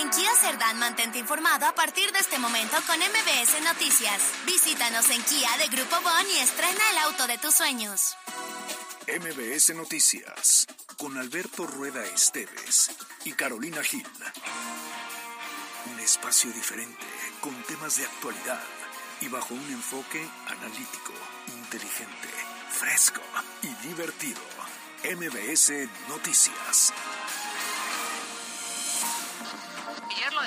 En Kia Cerdán mantente informado a partir de este momento con MBS Noticias. Visítanos en Kia de Grupo Bon y estrena el auto de tus sueños. MBS Noticias con Alberto Rueda Esteves y Carolina Gil. Un espacio diferente con temas de actualidad y bajo un enfoque analítico, inteligente, fresco y divertido. MBS Noticias.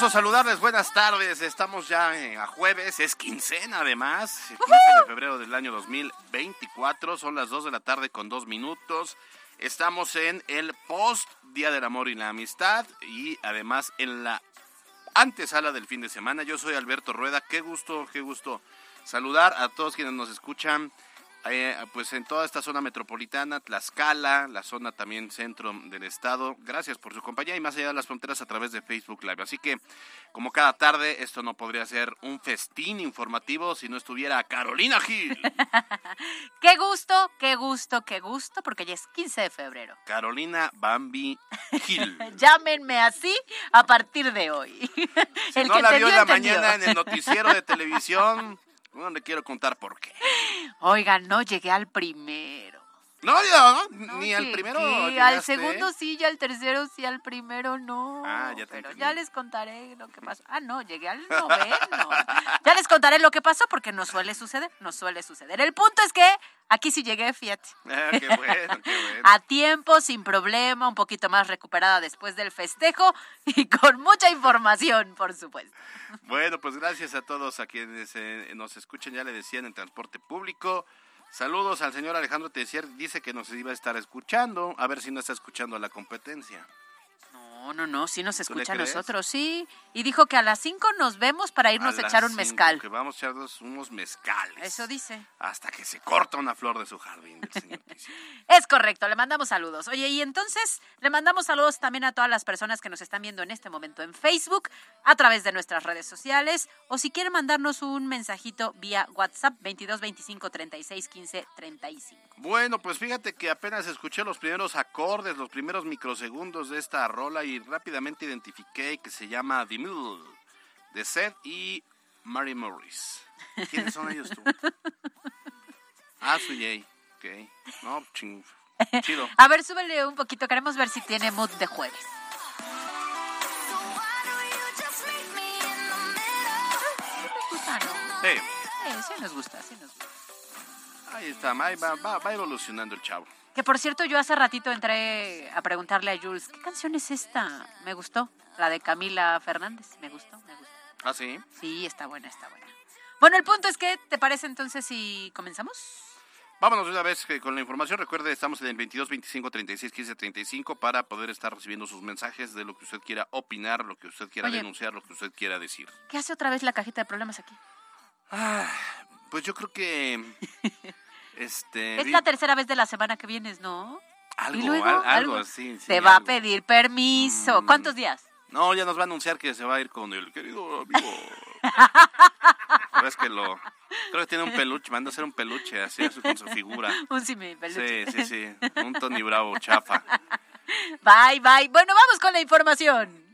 Gusto saludarles, buenas tardes. Estamos ya eh, a jueves, es quincena además, 15 de febrero del año 2024, son las 2 de la tarde con 2 minutos. Estamos en el post Día del Amor y la Amistad y además en la antesala del fin de semana. Yo soy Alberto Rueda, qué gusto, qué gusto saludar a todos quienes nos escuchan. Eh, pues en toda esta zona metropolitana, Tlaxcala, la zona también centro del estado. Gracias por su compañía y más allá de las fronteras a través de Facebook Live. Así que, como cada tarde, esto no podría ser un festín informativo si no estuviera Carolina Gil. Qué gusto, qué gusto, qué gusto, porque ya es 15 de febrero. Carolina Bambi Gil. Llámenme así a partir de hoy. Si no la vio en la mañana en el noticiero de televisión, no le quiero contar por qué. Oigan, no llegué al primero. No, yo, No ni al primero. Al llegaste. segundo sí, ya al tercero sí, al primero no. Ah, ya te Pero entendí. ya les contaré lo que pasó. Ah, no, llegué al noveno. ya les contaré lo que pasó porque no suele suceder, no suele suceder. El punto es que aquí sí llegué, fíjate. Ah, qué bueno, qué bueno. A tiempo, sin problema, un poquito más recuperada después del festejo y con mucha información, por supuesto. Bueno, pues gracias a todos a quienes eh, nos escuchan, ya le decían en transporte público. Saludos al señor Alejandro Tessier, dice que nos iba a estar escuchando, a ver si no está escuchando la competencia. No, no, no, sí nos ¿Tú le escucha a nosotros, sí. Y dijo que a las 5 nos vemos para irnos a, echar un cinco, mezcal. Que vamos a echarnos unos mezcales. Eso dice. Hasta que se corta una flor de su jardín, señor. Es correcto, le mandamos saludos. Oye, y entonces le mandamos saludos también a todas las personas que nos están viendo en este momento en Facebook, a través de nuestras redes sociales, o si quieren mandarnos un mensajito vía WhatsApp 22 25 36 15 35. Bueno, pues fíjate que apenas escuché los primeros acordes, los primeros microsegundos de esta rola y rápidamente identifiqué que se llama The Middle de Seth y Mary Morris. ¿Quiénes son ellos tú? Ah, soy Jay. Ok. No, ching. Chido. A ver, súbele un poquito, queremos ver si tiene mood de jueves. ¿Nos gusta, no? Sí, Sí, sí nos gusta, sí nos gusta. ahí está, va, va, va evolucionando el chavo. Que por cierto, yo hace ratito entré a preguntarle a Jules, ¿qué canción es esta? Me gustó, la de Camila Fernández, me gustó, me gustó. Ah, sí. Sí, está buena, está buena. Bueno, el punto es que, ¿te parece entonces si comenzamos? Vámonos de una vez eh, con la información. Recuerde, estamos en el 22 25 36 15 35 para poder estar recibiendo sus mensajes de lo que usted quiera opinar, lo que usted quiera Oye. denunciar, lo que usted quiera decir. ¿Qué hace otra vez la cajita de problemas aquí? Ah, pues yo creo que este Es la tercera vez de la semana que vienes, ¿no? algo, y luego, al- algo, algo. sí, sí, Te va a pedir permiso. Mm. ¿Cuántos días? No, ya nos va a anunciar que se va a ir con el querido amigo. Pero es que lo creo que tiene un peluche, manda a hacer un peluche así así con su figura. Un simi peluche. Sí, sí, sí, un Tony Bravo chafa. Bye, bye. Bueno, vamos con la información.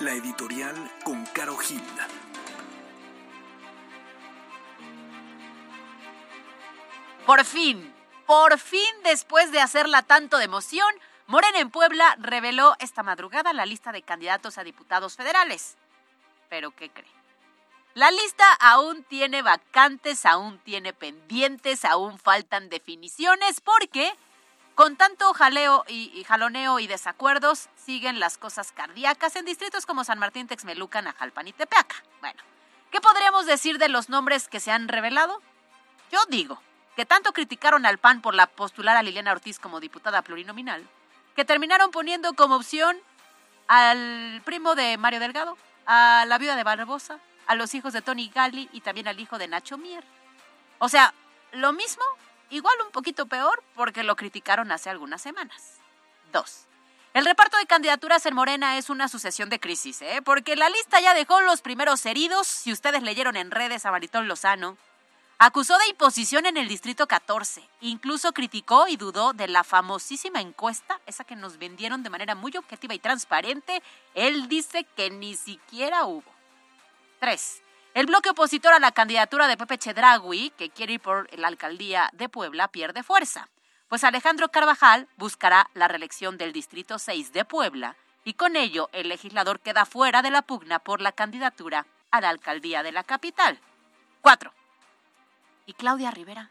La editorial con Caro Gil. Por fin, por fin, después de hacerla tanto de emoción, Morena en Puebla reveló esta madrugada la lista de candidatos a diputados federales. Pero, ¿qué cree? La lista aún tiene vacantes, aún tiene pendientes, aún faltan definiciones, porque con tanto jaleo y, jaloneo y desacuerdos siguen las cosas cardíacas en distritos como San Martín, Texmelucan, Ajalpan y Tepeaca. Bueno, ¿qué podríamos decir de los nombres que se han revelado? Yo digo que tanto criticaron al PAN por la postular a Liliana Ortiz como diputada plurinominal, que terminaron poniendo como opción al primo de Mario Delgado, a la viuda de Barbosa, a los hijos de Tony Gali y también al hijo de Nacho Mier. O sea, lo mismo, igual un poquito peor, porque lo criticaron hace algunas semanas. Dos. El reparto de candidaturas en Morena es una sucesión de crisis, ¿eh? porque la lista ya dejó los primeros heridos, si ustedes leyeron en redes a Maritón Lozano, Acusó de imposición en el Distrito 14. Incluso criticó y dudó de la famosísima encuesta, esa que nos vendieron de manera muy objetiva y transparente. Él dice que ni siquiera hubo. 3. El bloque opositor a la candidatura de Pepe Chedragui, que quiere ir por la alcaldía de Puebla, pierde fuerza. Pues Alejandro Carvajal buscará la reelección del Distrito 6 de Puebla y con ello el legislador queda fuera de la pugna por la candidatura a la alcaldía de la capital. 4. ¿Y Claudia Rivera?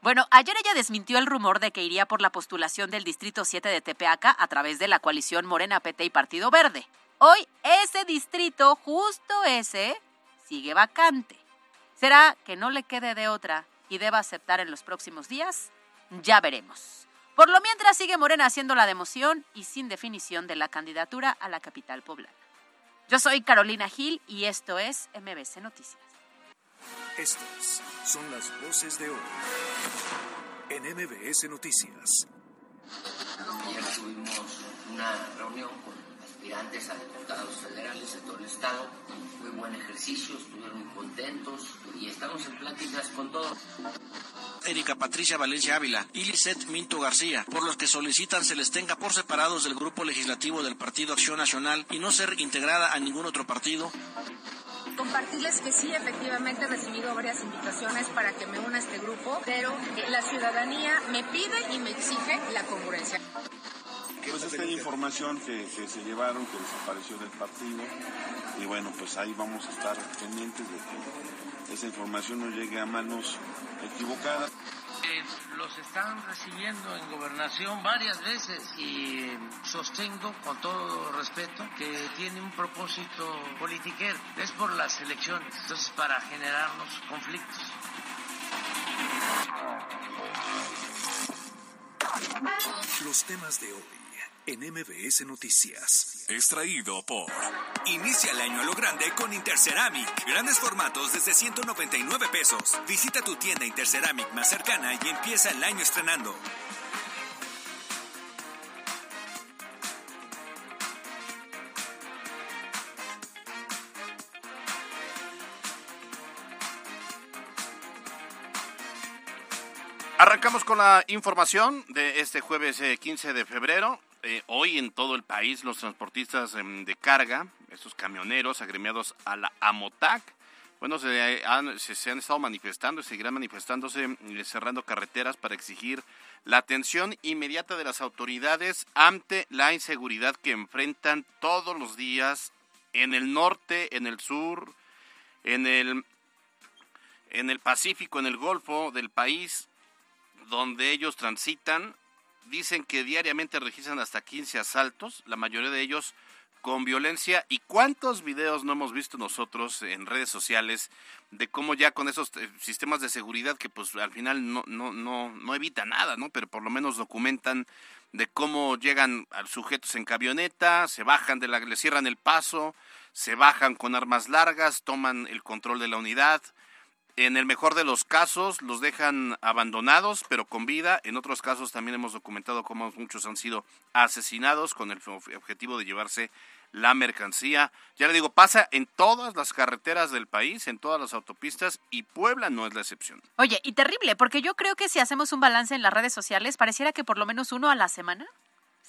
Bueno, ayer ella desmintió el rumor de que iría por la postulación del Distrito 7 de Tepeaca a través de la coalición Morena PT y Partido Verde. Hoy ese distrito, justo ese, sigue vacante. ¿Será que no le quede de otra y deba aceptar en los próximos días? Ya veremos. Por lo mientras sigue Morena haciendo la democión y sin definición de la candidatura a la capital poblana. Yo soy Carolina Gil y esto es MBC Noticias. Estas son las voces de hoy en MBS Noticias. Ayer tuvimos una reunión con aspirantes a diputados federales de todo el estado. Muy buen ejercicio, estuvieron muy contentos y estamos en pláticas con todos. Erika Patricia Valencia Ávila y Lisette Minto García, por los que solicitan se les tenga por separados del grupo legislativo del Partido Acción Nacional y no ser integrada a ningún otro partido. Compartirles que sí, efectivamente he recibido varias invitaciones para que me una a este grupo, pero eh, la ciudadanía me pide y me exige la congruencia. Pues esta información que, que se llevaron, que desapareció del partido, y bueno, pues ahí vamos a estar pendientes de que esa información no llegue a manos equivocadas. Eh, los están recibiendo en gobernación varias veces y sostengo con todo respeto que tiene un propósito politiquero, es por las elecciones, entonces para generarnos conflictos. Los temas de hoy en MBS Noticias. Extraído por Inicia el año a lo grande con Interceramic. Grandes formatos desde 199 pesos. Visita tu tienda Interceramic más cercana y empieza el año estrenando. Arrancamos con la información de este jueves eh, 15 de febrero. Eh, hoy en todo el país los transportistas em, de carga, estos camioneros agremiados a la AMOTAC, bueno, se han, se, han estado manifestando y seguirán manifestándose eh, cerrando carreteras para exigir la atención inmediata de las autoridades ante la inseguridad que enfrentan todos los días en el norte, en el sur, en el, en el Pacífico, en el Golfo del país, donde ellos transitan dicen que diariamente registran hasta 15 asaltos, la mayoría de ellos con violencia. ¿Y cuántos videos no hemos visto nosotros en redes sociales de cómo ya con esos eh, sistemas de seguridad que pues al final no, no, no, no evita nada, ¿no? Pero por lo menos documentan de cómo llegan a sujetos en camioneta, se bajan de la, le cierran el paso, se bajan con armas largas, toman el control de la unidad. En el mejor de los casos los dejan abandonados, pero con vida. En otros casos también hemos documentado cómo muchos han sido asesinados con el objetivo de llevarse la mercancía. Ya le digo, pasa en todas las carreteras del país, en todas las autopistas, y Puebla no es la excepción. Oye, y terrible, porque yo creo que si hacemos un balance en las redes sociales, pareciera que por lo menos uno a la semana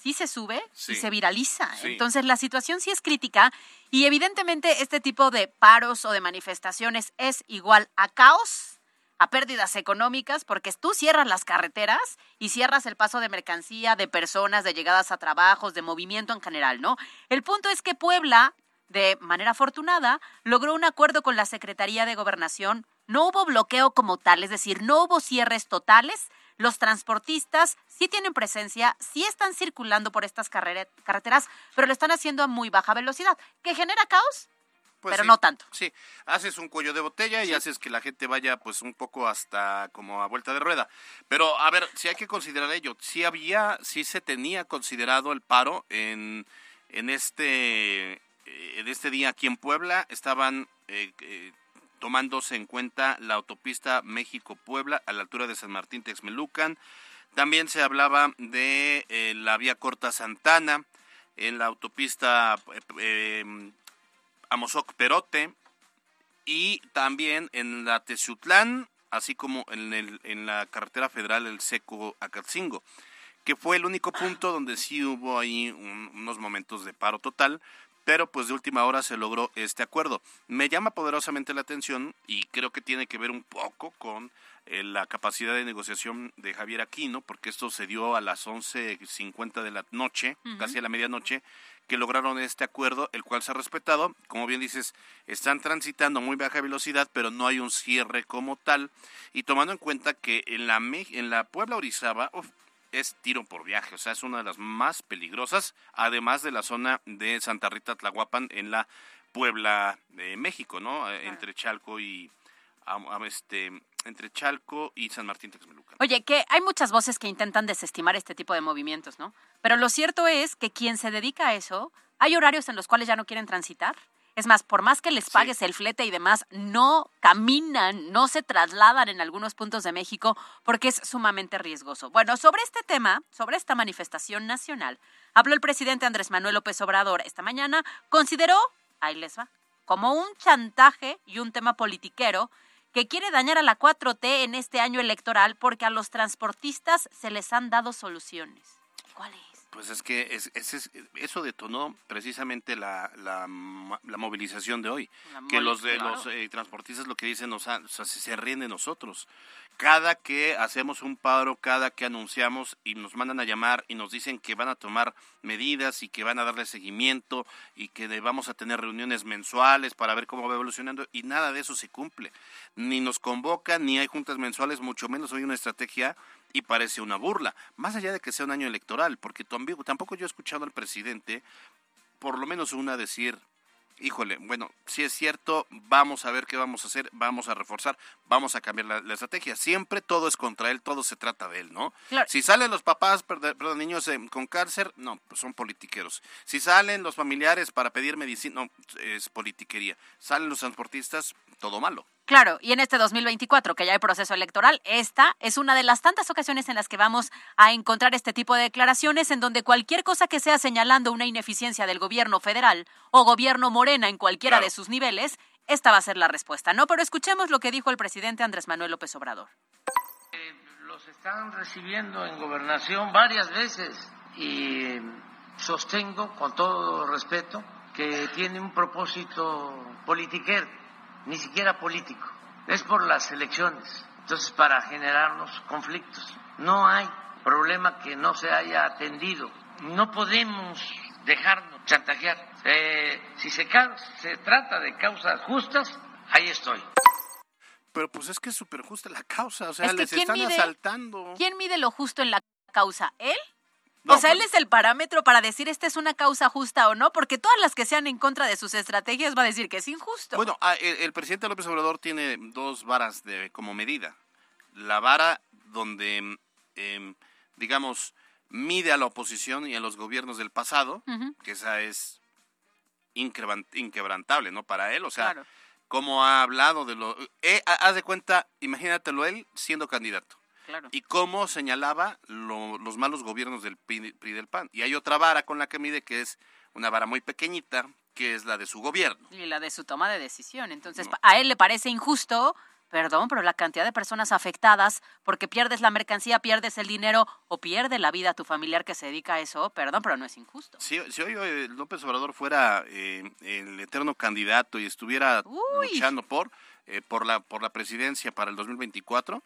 sí se sube y se viraliza. Entonces la situación sí es crítica y evidentemente este tipo de paros o de manifestaciones es igual a caos, a pérdidas económicas, porque tú cierras las carreteras y cierras el paso de mercancía, de personas, de llegadas a trabajos, de movimiento en general, ¿no? El punto es que Puebla, de manera afortunada, logró un acuerdo con la Secretaría de Gobernación. No hubo bloqueo como tal, es decir, no hubo cierres totales, los transportistas sí tienen presencia, sí están circulando por estas carreteras, pero lo están haciendo a muy baja velocidad, que genera caos, pues pero no tanto. Sí, haces un cuello de botella y haces que la gente vaya pues un poco hasta como a vuelta de rueda. Pero a ver, si hay que considerar ello, si había, si se tenía considerado el paro en, en este eh, en este día aquí en Puebla, estaban eh, eh, tomándose en cuenta la autopista México-Puebla a la altura de San Martín Texmelucan. También se hablaba de eh, la vía corta Santana, en la autopista eh, em, Amozoc-Perote y también en la Tezutlán, así como en, el, en la carretera federal El Seco Acatzingo, que fue el único punto donde sí hubo ahí unos momentos de paro total, pero pues de última hora se logró este acuerdo. Me llama poderosamente la atención y creo que tiene que ver un poco con eh, la capacidad de negociación de Javier Aquino, porque esto se dio a las 11.50 de la noche, casi a la medianoche, que lograron este acuerdo, el cual se ha respetado. Como bien dices, están transitando muy baja velocidad, pero no hay un cierre como tal. Y tomando en cuenta que en la, en la Puebla Orizaba, es tiro por viaje, o sea, es una de las más peligrosas, además de la zona de Santa Rita Tlahuapan en la Puebla de México, ¿no? Eh, entre Chalco y este entre Chalco y San Martín Texmelucan. Oye, que hay muchas voces que intentan desestimar este tipo de movimientos, ¿no? Pero lo cierto es que quien se dedica a eso, hay horarios en los cuales ya no quieren transitar es más, por más que les pagues el flete y demás, no caminan, no se trasladan en algunos puntos de México porque es sumamente riesgoso. Bueno, sobre este tema, sobre esta manifestación nacional, habló el presidente Andrés Manuel López Obrador esta mañana, consideró, ahí les va, como un chantaje y un tema politiquero que quiere dañar a la 4T en este año electoral porque a los transportistas se les han dado soluciones. ¿Cuáles? Pues es que es, eso detonó precisamente la, la, movilización de hoy. que los, de, los eh, transportistas lo que dicen, o sea, se ríen de nosotros. Cada que hacemos un paro, cada que anunciamos y nos mandan a llamar y nos dicen que van a tomar medidas y que van a darle seguimiento y que vamos a tener reuniones mensuales para ver cómo va evolucionando y nada de eso se cumple. Ni nos convocan, ni hay juntas mensuales, mucho menos hay una estrategia y parece una burla, más allá de que sea un año electoral, porque tampoco yo he escuchado al presidente, por lo menos una, decir, híjole, bueno, si es cierto, vamos a ver qué vamos a hacer, vamos a reforzar, vamos a cambiar la, estrategia. Siempre todo es contra él, todo se trata de él, ¿no? Si salen los papás, perdón, niños eh, con cáncer, no, pues son politiqueros. Si salen los familiares para pedir medicina, no, es politiquería. Salen los transportistas, todo malo. Claro, y en este 2024, que ya hay proceso electoral, esta es una de las tantas ocasiones en las que vamos a encontrar este tipo de declaraciones en donde cualquier cosa que sea señalando una ineficiencia del gobierno federal o gobierno morena en cualquiera de sus niveles, esta va a ser la respuesta, ¿no? Pero escuchemos lo que dijo el presidente Andrés Manuel López Obrador. Eh, los están recibiendo en gobernación varias veces y sostengo con todo respeto que tiene un propósito politiquero ni siquiera político, es por las elecciones. Entonces, para generarnos conflictos. No hay problema que no se haya atendido. No podemos dejarnos chantajear. Eh, si se, se trata de causas justas, ahí estoy. Pero pues es que es súper justa la causa, o sea, les están asaltando. ¿Quién mide lo justo en la causa él? No, o sea, él es el parámetro para decir esta es una causa justa o no, porque todas las que sean en contra de sus estrategias va a decir que es injusto. Bueno, ah, el, el presidente López Obrador tiene dos varas de, como medida. La vara donde, em, digamos, mide a la oposición y a los gobiernos del pasado, que esa es inquebrantable, ¿no? Para él, o sea, Claro. cómo ha hablado de lo... Eh, ha- haz de cuenta, imagínatelo él siendo candidato. Claro. Y cómo señalaba lo- los malos gobiernos del PRI, PRI del PAN. Y hay otra vara con la que mide que es una vara muy pequeñita, que es la de su gobierno. Y la de su toma de decisión. Entonces, a él le parece injusto, perdón, pero la cantidad de personas afectadas porque pierdes la mercancía, pierdes el dinero o pierde la vida tu familiar que se dedica a eso, perdón, pero no es injusto. Si, si hoy eh, López Obrador fuera eh, el eterno candidato y estuviera Uy. luchando por, eh, por, la, por la presidencia para el 2024, eh,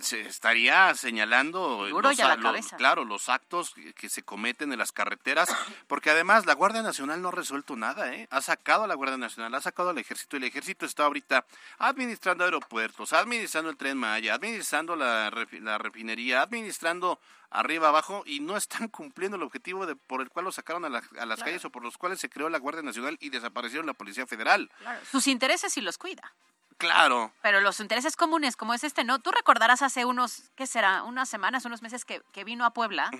se estaría señalando los, la claro los actos que, se cometen en las carreteras porque además la Guardia Nacional no ha resuelto nada ¿eh? ha sacado a la Guardia Nacional ha sacado al ejército el ejército está ahorita administrando aeropuertos administrando el tren Maya administrando la, la refinería administrando arriba abajo y no están cumpliendo el objetivo de, por el cual lo sacaron a, la- a las Claro. calles o por los cuales se creó la Guardia Nacional y desaparecieron la Policía Federal Sus intereses sí los cuida. Claro Pero los intereses comunes, como es este, ¿no? Tú recordarás hace unos, ¿qué será? Unas semanas, unos meses que, que vino a Puebla,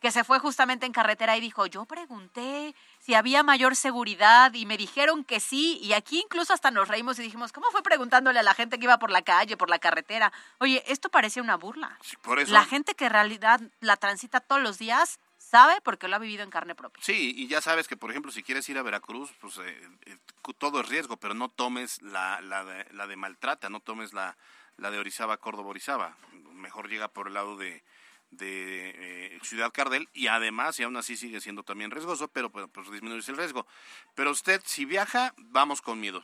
que se fue justamente en carretera y dijo, yo pregunté si había mayor seguridad y me dijeron que sí. Y aquí incluso hasta nos reímos y dijimos, ¿cómo fue preguntándole a la gente que iba por la calle, por la carretera? Oye, esto parecía una burla. por eso La gente que en realidad la transita todos los días sabe porque lo ha vivido en carne propia. Sí, y ya sabes que, por ejemplo, si quieres ir a Veracruz, pues eh, eh, todo es riesgo, pero no tomes la, la, de, la de Maltrata, no tomes la, la de Orizaba, Córdoba, Orizaba. Mejor llega por el lado de, de eh, Ciudad Cardel y además, y aún así sigue siendo también riesgoso, pero pues, pues disminuye el riesgo. Pero usted, si viaja, vamos con miedo.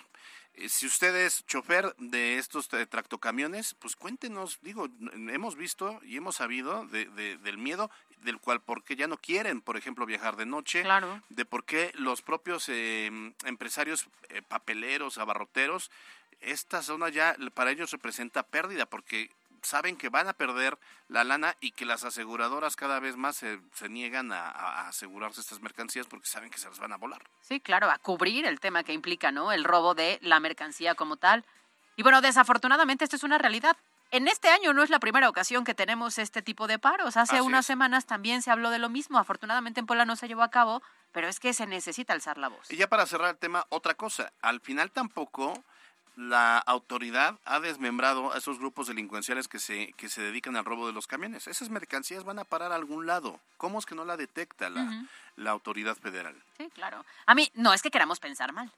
Eh, Si usted es chofer de estos tractocamiones, pues cuéntenos, digo, hemos visto y hemos sabido de- del miedo, del cual porque ya no quieren, por ejemplo, viajar de noche, Claro. de por qué los propios eh, empresarios eh, papeleros, abarroteros, esta zona ya para ellos representa pérdida, porque saben que van a perder la lana y que las aseguradoras cada vez más se, se niegan a, a- a asegurarse estas mercancías porque saben que se las van a volar. Sí, claro, a cubrir el tema que implica, ¿no? El robo de la mercancía como tal. Y bueno, desafortunadamente esto es una realidad. En este año no es la primera ocasión que tenemos este tipo de paros. Hace Así unas es. semanas también se habló de lo mismo. Afortunadamente en Puebla no se llevó a cabo, pero es que se necesita alzar la voz. Y ya para cerrar el tema, otra cosa, al final tampoco la autoridad ha desmembrado a esos grupos delincuenciales que se, que se dedican al robo de los camiones. Esas mercancías van a parar a algún lado. ¿Cómo es que no la detecta la, la autoridad federal? Sí, claro. A mí no es que queramos pensar mal,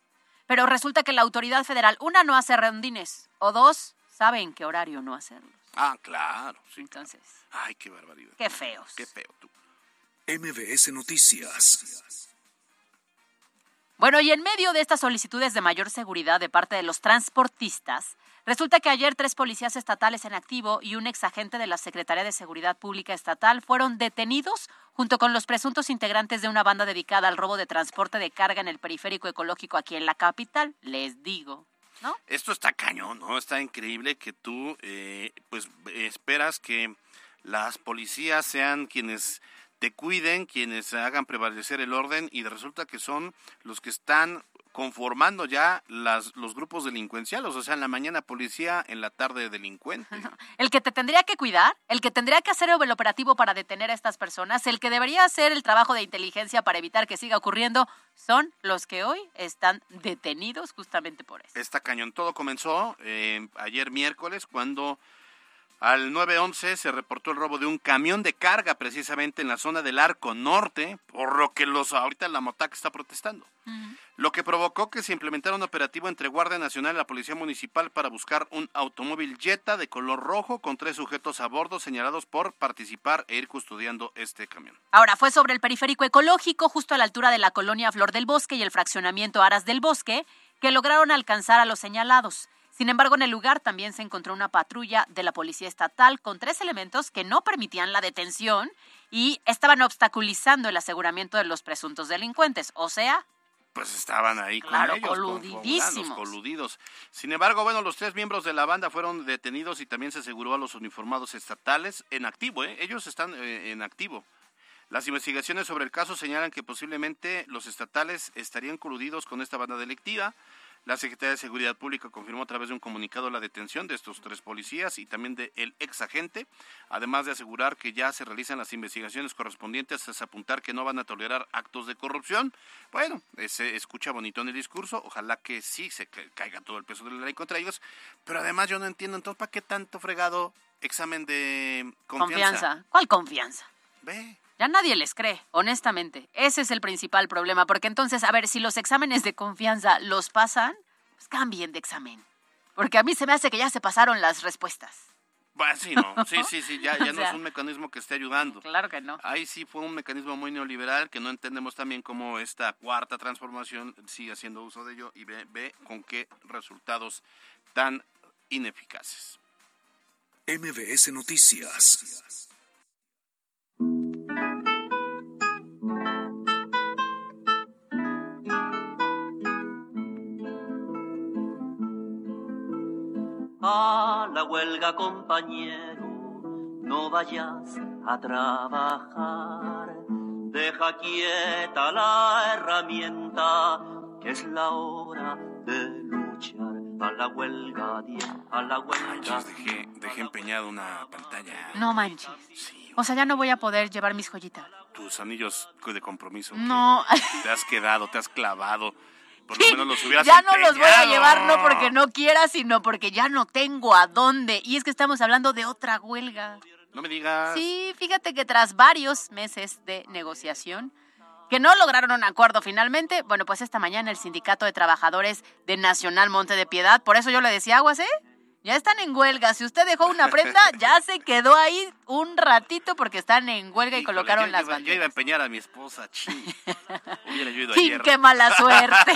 pero resulta que la autoridad federal, una, no hace rondines, o dos, sabe en qué horario no hacerlo. Ah, claro, sí. Entonces, Ay, qué barbaridad. qué feos. Qué feo tú. MBS Noticias. Bueno, y en medio de estas solicitudes de mayor seguridad de parte de los transportistas, resulta que ayer tres policías estatales en activo y un exagente de la Secretaría de Seguridad Pública Estatal fueron detenidos junto con los presuntos integrantes de una banda dedicada al robo de transporte de carga en el periférico ecológico aquí en la capital. Les digo, ¿no? Esto está cañón, ¿no? Está increíble que tú, eh, pues, esperas que las policías sean quienes te cuiden, quienes hagan prevalecer el orden y resulta que son los que están conformando ya las, los grupos delincuenciales, o sea, en la mañana policía, en la tarde delincuente. El que te tendría que cuidar, el que tendría que hacer el operativo para detener a estas personas, el que debería hacer el trabajo de inteligencia para evitar que siga ocurriendo, son los que hoy están detenidos justamente por eso. Está cañón. Todo comenzó eh, ayer miércoles cuando al 911 se reportó el robo de un camión de carga precisamente en la zona del Arco Norte, por lo que los ahorita la Motac está protestando. Lo que provocó que se implementara un operativo entre Guardia Nacional y la Policía Municipal para buscar un automóvil Jetta de color rojo con tres sujetos a bordo señalados por participar e ir custodiando este camión. Ahora fue sobre el periférico ecológico, justo a la altura de la colonia Flor del Bosque y el fraccionamiento Aras del Bosque, que lograron alcanzar a los señalados. Sin embargo, en el lugar también se encontró una patrulla de la Policía Estatal con tres elementos que no permitían la detención y estaban obstaculizando el aseguramiento de los presuntos delincuentes, o sea, pues estaban ahí Claro, con ellos. coludidísimos. coludidos. Sin embargo, bueno, los tres miembros de la banda fueron detenidos y también se aseguró a los uniformados estatales en activo, ¿eh? Ellos están eh, en activo. Las investigaciones sobre el caso señalan que posiblemente los estatales estarían coludidos con esta banda delictiva. La Secretaría de Seguridad Pública confirmó a través de un comunicado la detención de estos tres policías y también del el ex agente, además de asegurar que ya se realizan las investigaciones correspondientes hasta apuntar que no van a tolerar actos de corrupción. Bueno, se escucha bonito en el discurso, ojalá que sí se ca- caiga todo el peso de la ley contra ellos, pero además yo no entiendo entonces para qué tanto fregado examen de confianza. Confianza. ¿Cuál confianza? Ve. Ya nadie les cree, honestamente. Ese es el principal problema, porque entonces, a ver, si los exámenes de confianza los pasan, pues cambien de examen. Porque a mí se me hace que ya se pasaron las respuestas. Bueno, sí, no, sí, sí, sí, ya, ya O no sea, es un mecanismo que esté ayudando. Claro que no. Ahí sí fue un mecanismo muy neoliberal que no entendemos también cómo esta cuarta transformación sigue haciendo uso de ello y ve, ve con qué resultados tan ineficaces. MBS Noticias. A la huelga, compañero, no vayas a trabajar. Deja quieta la herramienta, que es la hora de luchar. A la huelga, a la huelga. Manches, dejé, dejé empeñada una pantalla. No manches. O sea, ya no voy a poder llevar mis joyitas. Tus anillos de compromiso. No. Te has quedado, te has clavado. Por lo menos los hubieras Ya no los voy a llevar no porque no quiera, sino porque ya no tengo a dónde. Y es que estamos hablando de otra huelga. No me digas. Sí, fíjate que tras varios meses de negociación, que no lograron un acuerdo finalmente, bueno, pues esta mañana el Sindicato de Trabajadores de Nacional Monte de Piedad, por eso yo le decía aguas, ¿eh? Ya están en huelga. Si usted dejó una prenda, ya se quedó ahí un ratito porque están en huelga y Híjole, colocaron yo, las yo yo iba a empeñar a mi esposa, ching. Hubiera yo ido ¡Chin, ayer. qué mala suerte!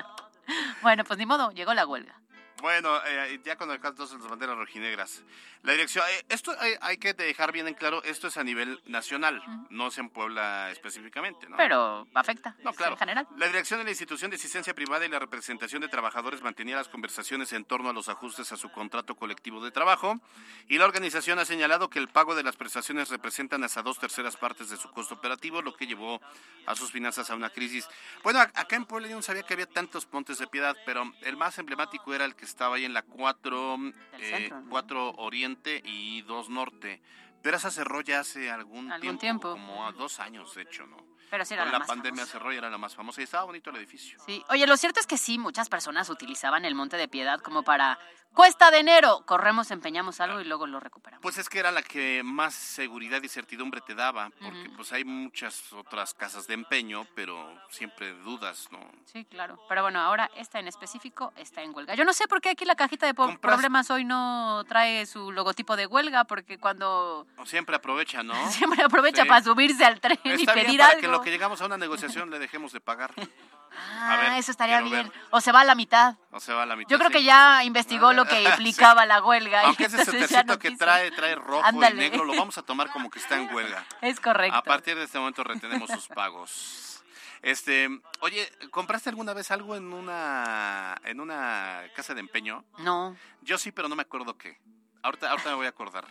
bueno, pues ni modo, llegó la huelga. Bueno, eh, ya con el caso entonces las banderas rojinegras. La dirección, eh, esto hay, hay que dejar bien en claro, esto es a nivel nacional, no es en Puebla específicamente, ¿no? Pero afecta No, claro. en general. La dirección de la institución de asistencia privada y la representación de trabajadores mantenía las conversaciones en torno a los ajustes a su contrato colectivo de trabajo y la organización ha señalado que el pago de las prestaciones representan hasta dos terceras partes de su costo operativo, lo que llevó a sus finanzas a una crisis. Bueno, acá en Puebla yo no sabía que había tantos pontes de piedad, pero el más emblemático era el que estaba ahí en la 4, centro, ¿no? 4 Oriente y 2 Norte. Pero esa cerró ya hace algún, Algún tiempo, tiempo. como a dos años, de hecho, ¿no? Pero sí era Con la la más pandemia famosa. cerró y era la más famosa y estaba bonito el edificio. Sí. Oye, lo cierto es que sí, muchas personas utilizaban el Monte de Piedad como para cuesta de enero. Corremos, empeñamos algo y luego lo recuperamos. Pues es que era la que más seguridad y certidumbre te daba, porque pues hay muchas otras casas de empeño, pero siempre dudas, ¿no? Sí, claro. Pero bueno, ahora esta en específico está en huelga. Yo no sé por qué aquí la cajita de problemas hoy no trae su logotipo de huelga, porque cuando O siempre aprovecha, ¿no? siempre aprovecha Sí. para subirse al tren y Está bien pedir para algo. que en lo que llegamos a una negociación le dejemos de pagar. Ah, ver, eso estaría bien. ver. O se va a la mitad. O se va a la mitad. Yo creo sí. que ya investigó lo que Sí. implicaba la huelga. y Aunque ese no que trae, trae rojo Ándale. y negro, lo vamos a tomar como que está en huelga. Es correcto. A partir de este momento retenemos sus pagos. Este, oye, ¿compraste alguna vez algo en una en una casa de empeño? No. Yo sí, pero no me acuerdo qué. Ahorita, ahorita me voy a acordar.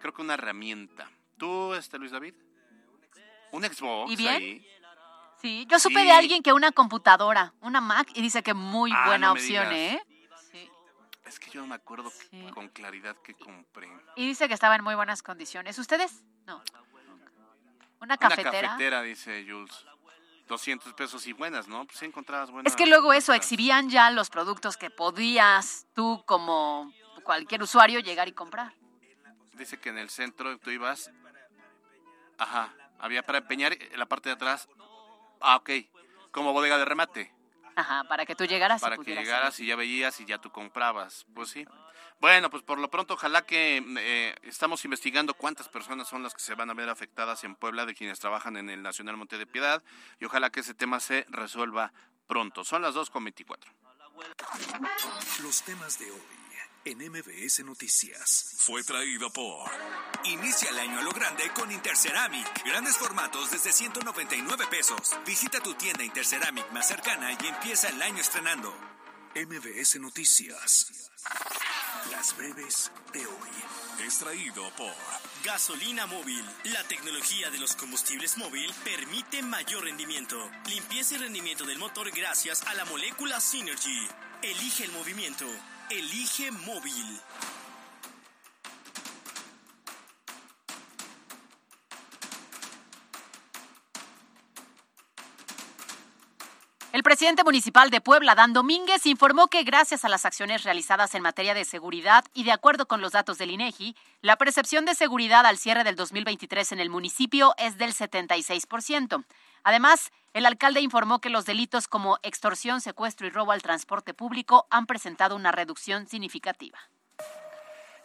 Creo que una herramienta. ¿Tú, este, Luis David? Un Xbox ¿Y bien? ahí. Sí, yo supe Sí. de alguien que una computadora, una Mac, y dice que muy Ah, buena no opción. ¿eh? Es que yo no me acuerdo que- con claridad que compré. Y dice que estaba en muy buenas condiciones. ¿Ustedes? No. Una Una cafetera. cafetera, dice Jules. 200 pesos y buenas, ¿no? Pues sí encontrabas buenas. Es que luego eso, exhibían ya los productos que podías tú como cualquier usuario llegar y comprar. Dice que en el centro tú ibas. Ajá. Había para empeñar en la parte de atrás. Ah, ok. Como bodega de remate. Ajá, para que tú llegaras y para que llegaras y ya veías y ya tú comprabas. Pues sí. Bueno, pues por lo pronto ojalá que eh, estamos investigando cuántas personas son las que se van a ver afectadas en Puebla de quienes trabajan en el Nacional Monte de Piedad y ojalá que ese tema se resuelva pronto. Son las 2.24. Los temas de hoy en MBS Noticias. Fue traído por. Inicia el año a lo grande con Interceramic. Grandes formatos desde 199 pesos. Visita tu tienda Interceramic más cercana y empieza el año estrenando. MBS Noticias. Las breves de hoy. Extraído por Gasolina móvil. La tecnología de los combustibles móvil permite mayor rendimiento, limpieza y rendimiento del motor gracias a la molécula Synergy. Elige el movimiento. Elige móvil. El presidente municipal de Puebla, Dan Domínguez, informó que gracias a las acciones realizadas en materia de seguridad y de acuerdo con los datos del INEGI, la percepción de seguridad al cierre del 2023 en el municipio es del 76%. Además, el alcalde informó que los delitos como extorsión, secuestro y robo al transporte público han presentado una reducción significativa.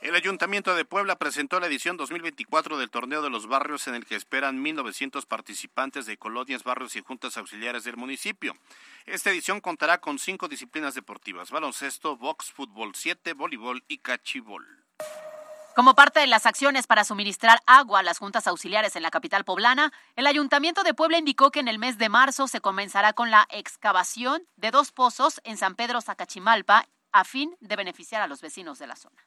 El Ayuntamiento de Puebla presentó la edición 2024 del Torneo de los Barrios en el que esperan 1.900 participantes de colonias, barrios y juntas auxiliares del municipio. Esta edición contará con cinco disciplinas deportivas, baloncesto, box, fútbol 7, voleibol y cachibol. Como parte de las acciones para suministrar agua a las juntas auxiliares en la capital poblana, el Ayuntamiento de Puebla indicó que en el mes de marzo se comenzará con la excavación de dos pozos en San Pedro Zacachimalpa a fin de beneficiar a los vecinos de la zona.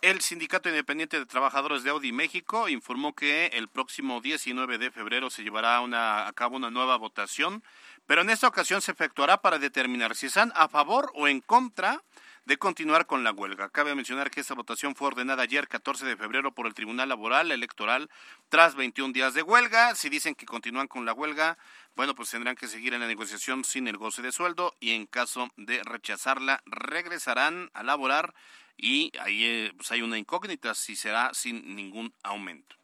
El Sindicato Independiente de Trabajadores de Audi México informó que el próximo 19 de febrero se llevará a cabo una nueva votación, pero en esta ocasión se efectuará para determinar si están a favor o en contra de continuar con la huelga. Cabe mencionar que esta votación fue ordenada ayer 14 de febrero por el Tribunal Laboral Electoral tras 21 días de huelga. Si dicen que continúan con la huelga, bueno, pues tendrán que seguir en la negociación sin el goce de sueldo y en caso de rechazarla regresarán a laborar y ahí eh, pues hay una incógnita si será sin ningún aumento.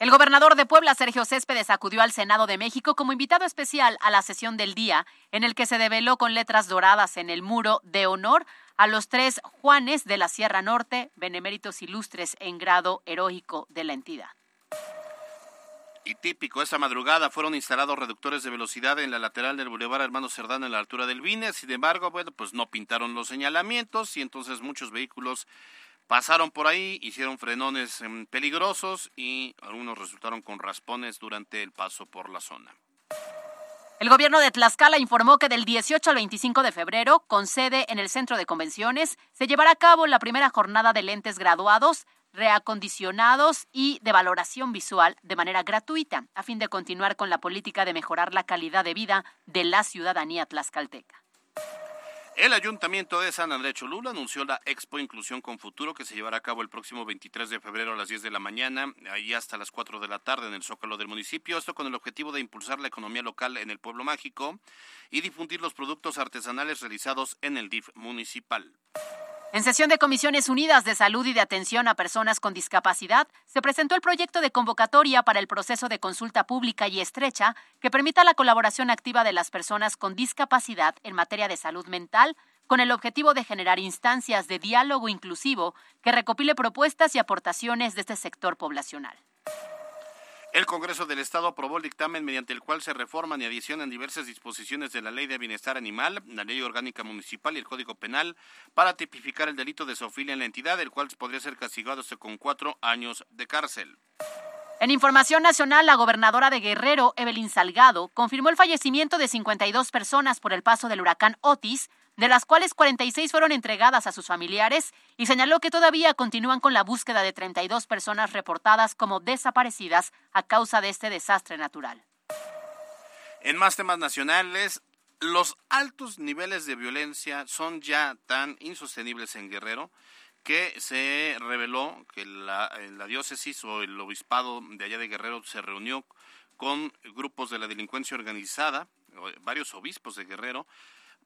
El gobernador de Puebla, Sergio Céspedes, acudió al Senado de México como invitado especial a la sesión del día, en el que se develó con letras doradas en el muro de honor a los tres Juanes de la Sierra Norte, beneméritos ilustres en grado heroico de la entidad. Y típico, esa madrugada fueron instalados reductores de velocidad en la lateral del Boulevard Hermano Cerdán en la altura del Vine. Sin embargo, pues no pintaron los señalamientos y entonces muchos vehículos pasaron por ahí, hicieron frenones em, peligrosos y algunos resultaron con raspones durante el paso por la zona. El gobierno de Tlaxcala informó que del 18 al 25 de febrero, con sede en el Centro de Convenciones, se llevará a cabo la primera jornada de lentes graduados reacondicionados y de valoración visual de manera gratuita, a fin de continuar con la política de mejorar la calidad de vida de la ciudadanía tlaxcalteca. El Ayuntamiento de San Andrés Cholula anunció la Expo Inclusión con Futuro que se llevará a cabo el próximo 23 de febrero a las 10 de la mañana, ahí hasta las 4 de la tarde en el Zócalo del municipio. Esto con el objetivo de impulsar la economía local en el pueblo mágico y difundir los productos artesanales realizados en el DIF municipal. En sesión de Comisiones Unidas de Salud y de Atención a Personas con Discapacidad, se presentó el proyecto de convocatoria para el proceso de consulta pública y estrecha que permita la colaboración activa de las personas con discapacidad en materia de salud mental, con el objetivo de generar instancias de diálogo inclusivo que recopile propuestas y aportaciones de este sector poblacional. El Congreso del Estado aprobó el dictamen mediante el cual se reforman y adicionan diversas disposiciones de la Ley de Bienestar Animal, la Ley Orgánica Municipal y el Código Penal para tipificar el delito de zoofilia en la entidad, el cual podría ser castigado hasta con cuatro años de cárcel. En información nacional, la gobernadora de Guerrero, Evelyn Salgado, confirmó el fallecimiento de 52 personas por el paso del huracán Otis, de las cuales 46 fueron entregadas a sus familiares, y señaló que todavía continúan con la búsqueda de 32 personas reportadas como desaparecidas a causa de este desastre natural. En más temas nacionales, los altos niveles de violencia son ya tan insostenibles en Guerrero que se reveló que la, la diócesis o el obispado de allá de Guerrero se reunió con grupos de la delincuencia organizada, varios obispos de Guerrero,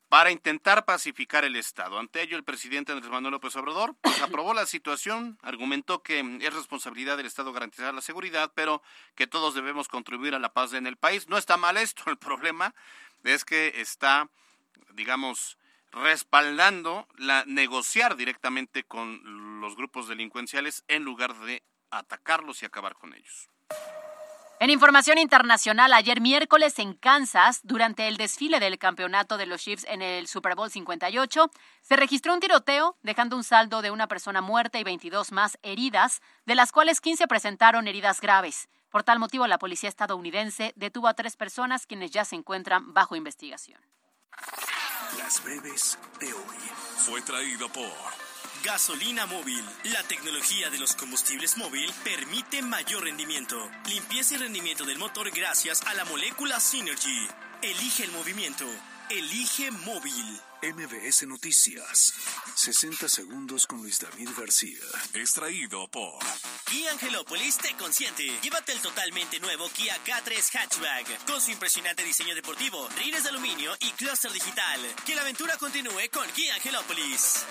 para intentar pacificar el Estado. Ante ello, el presidente Andrés Manuel López Obrador pues, aprobó la situación, argumentó que es responsabilidad del Estado garantizar la seguridad, pero que todos debemos contribuir a la paz en el país. No está mal esto, el problema es que está, digamos, respaldando la negociar directamente con los grupos delincuenciales en lugar de atacarlos y acabar con ellos. En información internacional, ayer miércoles en Kansas, durante el desfile del campeonato de los Chiefs en el Super Bowl 58, se registró un tiroteo, dejando un saldo de una persona muerta y 22 más heridas, de las cuales 15 presentaron heridas graves. Por tal motivo, la policía estadounidense detuvo a tres personas quienes ya se encuentran bajo investigación. Las breves de hoy. Fue traído por Gasolina móvil. La tecnología de los combustibles móvil permite mayor rendimiento, limpieza y rendimiento del motor gracias a la molécula Synergy. Elige el movimiento. Elige móvil. MBS Noticias. 60 segundos con Luis David García. Extraído por Kia Angelópolis te consiente. Llévate el totalmente nuevo Kia K3 Hatchback con su impresionante diseño deportivo, rines de aluminio y clúster digital. Que la aventura continúe con Kia Angelópolis.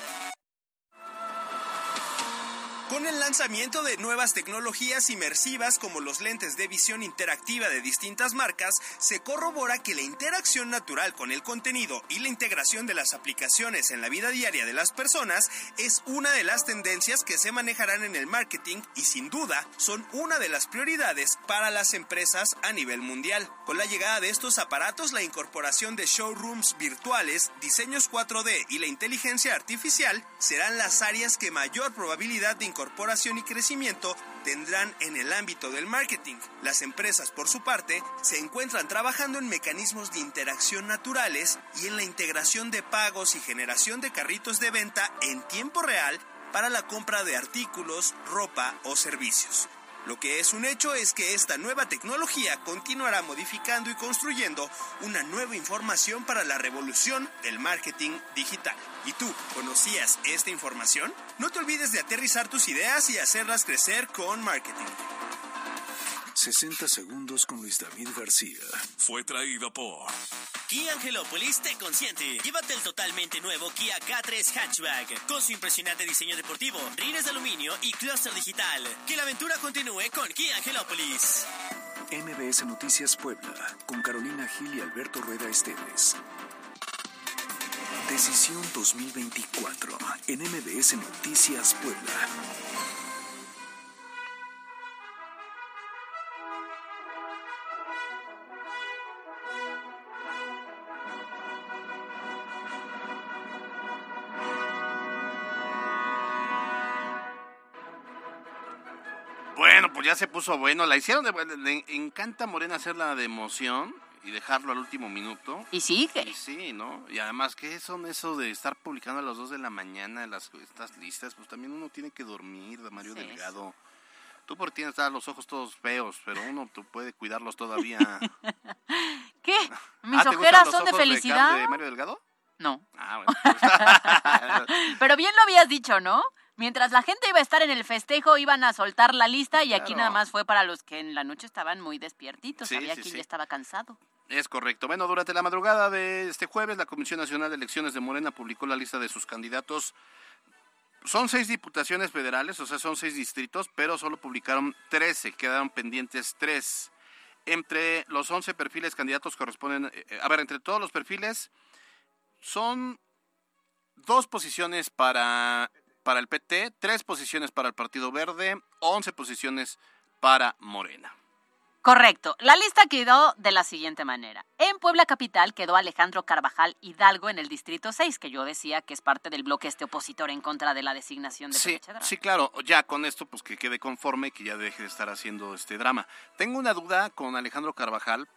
Con el lanzamiento de nuevas tecnologías inmersivas como los lentes de visión interactiva de distintas marcas, se corrobora que la interacción natural con el contenido y la integración de las aplicaciones en la vida diaria de las personas es una de las tendencias que se manejarán en el marketing y sin duda son una de las prioridades para las empresas a nivel mundial. Con la llegada de estos aparatos, la incorporación de showrooms virtuales, diseños 4D y la inteligencia artificial serán las áreas que mayor probabilidad de incorporación y crecimiento tendrán en el ámbito del marketing. Las empresas, por su parte, se encuentran trabajando en mecanismos de interacción naturales y en la integración de pagos y generación de carritos de venta en tiempo real para la compra de artículos, ropa o servicios. Lo que es un hecho es que esta nueva tecnología continuará modificando y construyendo una nueva información para la revolución del marketing digital. ¿Y tú conocías esta información? No te olvides de aterrizar tus ideas y hacerlas crecer con marketing. 60 segundos con Luis David García. Fue traído por Kia Angelópolis te consiente. Llévate el totalmente nuevo Kia K3 Hatchback con su impresionante diseño deportivo, rines de aluminio y clúster digital. Que la aventura continúe con Kia Angelópolis. MBS Noticias Puebla con Carolina Gil y Alberto Rueda Esteves. Decisión 2024 en MBS Noticias Puebla. Pues ya se puso bueno. La hicieron de Le encanta a Morena hacerla de emoción y dejarlo al último minuto. Y sigue. Y sí, ¿no? Y además, ¿qué son eso de estar publicando a las 2 de la mañana las, estas listas? Pues también uno tiene que dormir, de Mario Sí, Delgado. Tú por tienes los ojos todos feos, pero uno tú puede cuidarlos todavía. ¿Qué? Mis Ah, ¿te gustan ojeras los son de felicidad. de Mario Delgado? No. Ah, bueno. Pero bien lo habías dicho, ¿no? Mientras la gente iba a estar en el festejo, iban a soltar la lista y aquí Claro. nada más fue para los que en la noche estaban muy despiertitos. Sí, Había sí, quien sí. ya estaba cansado. Es correcto. Bueno, durante la madrugada de este jueves, la Comisión Nacional de Elecciones de Morena publicó la lista de sus candidatos. Son seis diputaciones federales, o sea, son seis distritos, pero solo publicaron 13, quedaron pendientes tres. Entre los 11 perfiles candidatos corresponden, eh, a ver, entre todos los perfiles, son dos posiciones para, para el PT, tres posiciones para el Partido Verde, 11 posiciones para Morena. Correcto. La lista quedó de la siguiente manera. En Puebla Capital quedó Alejandro Carvajal Hidalgo en el Distrito 6, que yo decía que es parte del bloque este opositor en contra de la designación de Sí, sí, claro, ya con esto pues que quede conforme, que ya deje de estar haciendo este drama. Tengo una duda con Alejandro Carvajal